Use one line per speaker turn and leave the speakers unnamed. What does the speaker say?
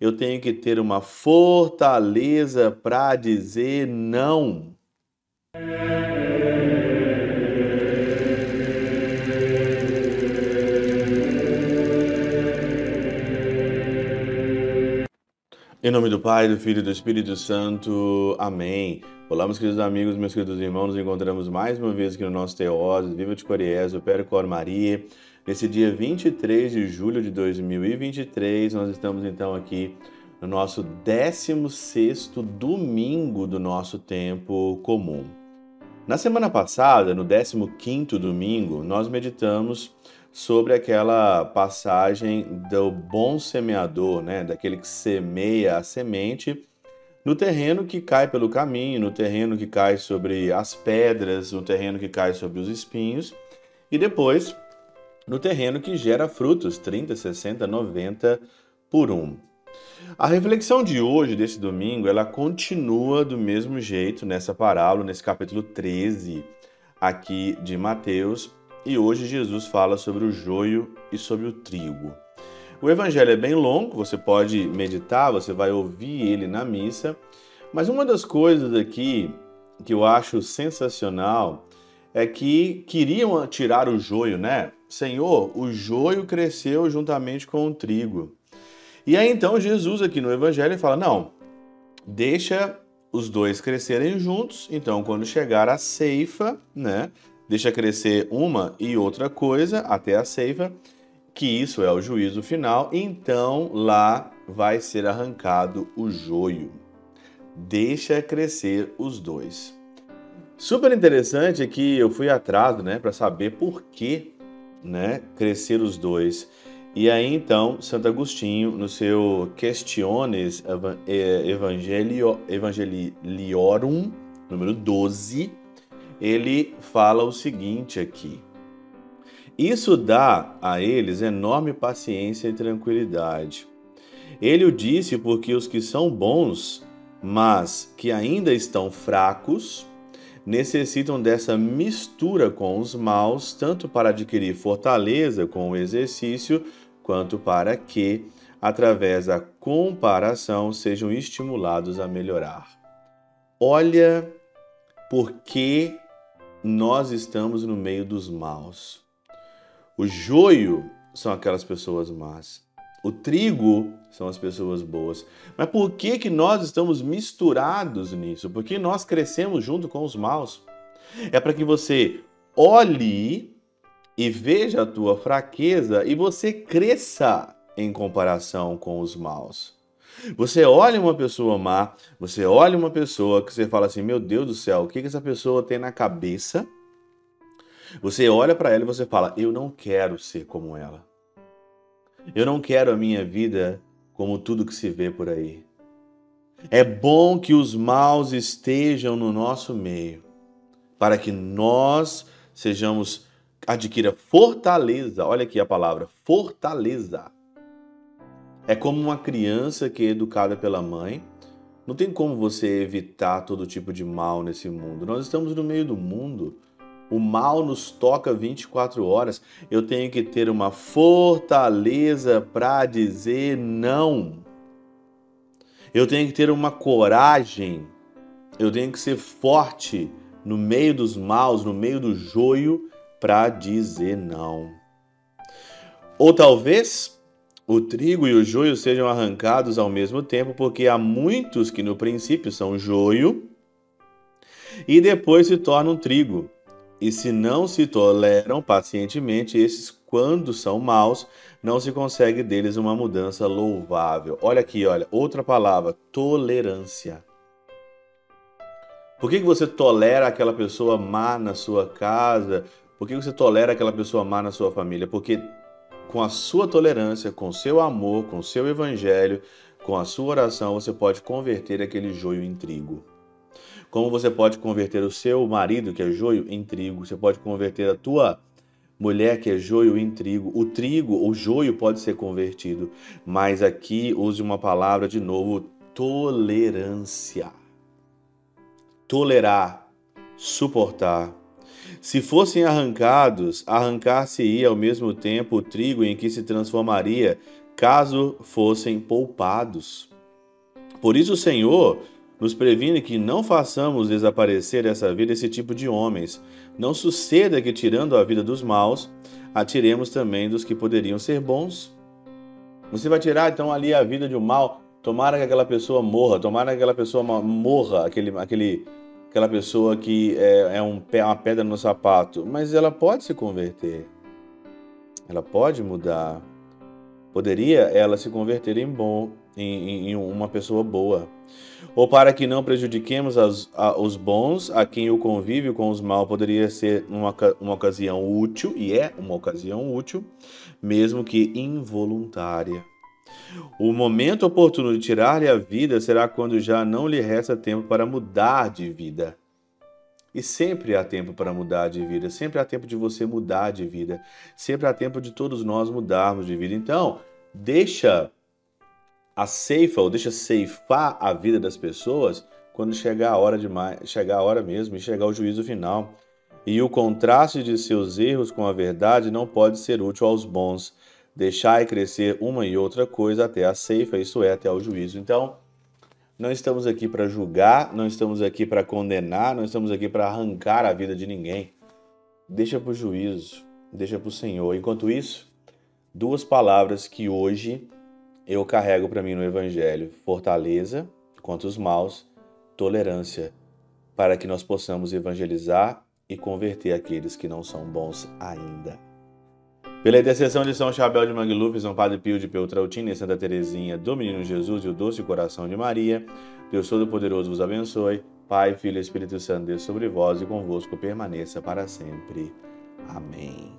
eu tenho que ter uma fortaleza para dizer não. Em nome do Pai, do Filho e do Espírito Santo. Amém. Olá, meus queridos amigos, meus queridos irmãos. Nos encontramos mais uma vez aqui no nosso Teoses, Viva de Coriés, o Percor Maria. Nesse dia 23 de julho de 2023, nós estamos então aqui no nosso 16º domingo do nosso tempo comum. Na semana passada, no 15º domingo, nós meditamos sobre aquela passagem do bom semeador, né? daquele que semeia a semente no terreno que cai pelo caminho, no terreno que cai sobre as pedras, no terreno que cai sobre os espinhos, e depois no terreno que gera frutos, 30, 60, 90 por um. A reflexão de hoje, desse domingo, ela continua do mesmo jeito nessa parábola, nesse capítulo 13 aqui de Mateus, e hoje Jesus fala sobre o joio e sobre o trigo. O evangelho é bem longo, você pode meditar, você vai ouvir ele na missa, mas uma das coisas aqui que eu acho sensacional é que queriam tirar o joio, né? Senhor, o joio cresceu juntamente com o trigo. E aí então Jesus aqui no evangelho fala: "Não, deixa os dois crescerem juntos, então quando chegar a ceifa, né, deixa crescer uma e outra coisa até a ceifa, que isso é o juízo final, então lá vai ser arrancado o joio. Deixa crescer os dois. Super interessante que eu fui atrás, né, para saber por que, né, crescer os dois. E aí então, Santo Agostinho, no seu Questiones Evangelio, Evangeliorum, número 12, ele fala o seguinte aqui: Isso dá a eles enorme paciência e tranquilidade. Ele o disse porque os que são bons, mas que ainda estão fracos, necessitam dessa mistura com os maus, tanto para adquirir fortaleza com o exercício, quanto para que, através da comparação, sejam estimulados a melhorar. Olha por que nós estamos no meio dos maus. O joio são aquelas pessoas más. O trigo são as pessoas boas. Mas por que que nós estamos misturados nisso? Porque nós crescemos junto com os maus. É para que você olhe e veja a tua fraqueza e você cresça em comparação com os maus. Você olha uma pessoa má, você olha uma pessoa que você fala assim: meu Deus do céu, o que, que essa pessoa tem na cabeça? Você olha para ela e você fala: eu não quero ser como ela. Eu não quero a minha vida como tudo que se vê por aí. É bom que os maus estejam no nosso meio, para que nós sejamos adquira fortaleza. Olha aqui a palavra fortaleza é como uma criança que é educada pela mãe. Não tem como você evitar todo tipo de mal nesse mundo. Nós estamos no meio do mundo. O mal nos toca 24 horas. Eu tenho que ter uma fortaleza para dizer não. Eu tenho que ter uma coragem. Eu tenho que ser forte no meio dos maus, no meio do joio, para dizer não. Ou talvez o trigo e o joio sejam arrancados ao mesmo tempo, porque há muitos que no princípio são joio e depois se tornam trigo. E se não se toleram pacientemente, esses, quando são maus, não se consegue deles uma mudança louvável. Olha aqui, olha, outra palavra: tolerância. Por que, que você tolera aquela pessoa má na sua casa? Por que você tolera aquela pessoa má na sua família? Porque com a sua tolerância, com o seu amor, com o seu evangelho, com a sua oração, você pode converter aquele joio em trigo. Como você pode converter o seu marido, que é joio, em trigo. Você pode converter a tua mulher, que é joio, em trigo. O trigo, o joio pode ser convertido. Mas aqui use uma palavra de novo: tolerância. Tolerar, suportar, se fossem arrancados, arrancar-se-ia ao mesmo tempo o trigo em que se transformaria caso fossem poupados. Por isso o Senhor nos previne que não façamos desaparecer dessa vida esse tipo de homens. Não suceda que, tirando a vida dos maus, atiremos também dos que poderiam ser bons. Você vai tirar então ali a vida de um mal, tomara que aquela pessoa morra, tomara que aquela pessoa morra, aquele, aquele, aquela pessoa que é, é um, uma pedra no sapato, mas ela pode se converter, ela pode mudar. Poderia ela se converter em bom, em, em uma pessoa boa. Ou para que não prejudiquemos as, a, os bons, a quem o convívio com os maus poderia ser uma, uma ocasião útil, e é uma ocasião útil, mesmo que involuntária. O momento oportuno de tirar-lhe a vida será quando já não lhe resta tempo para mudar de vida. E sempre há tempo para mudar de vida, sempre há tempo de você mudar de vida, sempre há tempo de todos nós mudarmos de vida. Então, deixa a ceifa ou deixa ceifar a vida das pessoas quando chegar a hora de chegar a hora mesmo e chegar o juízo final. E o contraste de seus erros com a verdade não pode ser útil aos bons. Deixai crescer uma e outra coisa até a ceifa, isso é, até o juízo. Então, não estamos aqui para julgar, não estamos aqui para condenar, não estamos aqui para arrancar a vida de ninguém. Deixa para o juízo, deixa para o Senhor. Enquanto isso, duas palavras que hoje eu carrego para mim no Evangelho: fortaleza contra os maus, tolerância, para que nós possamos evangelizar e converter aqueles que não são bons ainda. Pela intercessão de São Chabel de Mangluf, São Padre Pio de Peltrautina e Santa Teresinha do Menino Jesus e o Doce Coração de Maria, Deus Todo-Poderoso vos abençoe. Pai, Filho e Espírito Santo, Deus sobre vós e convosco permaneça para sempre. Amém.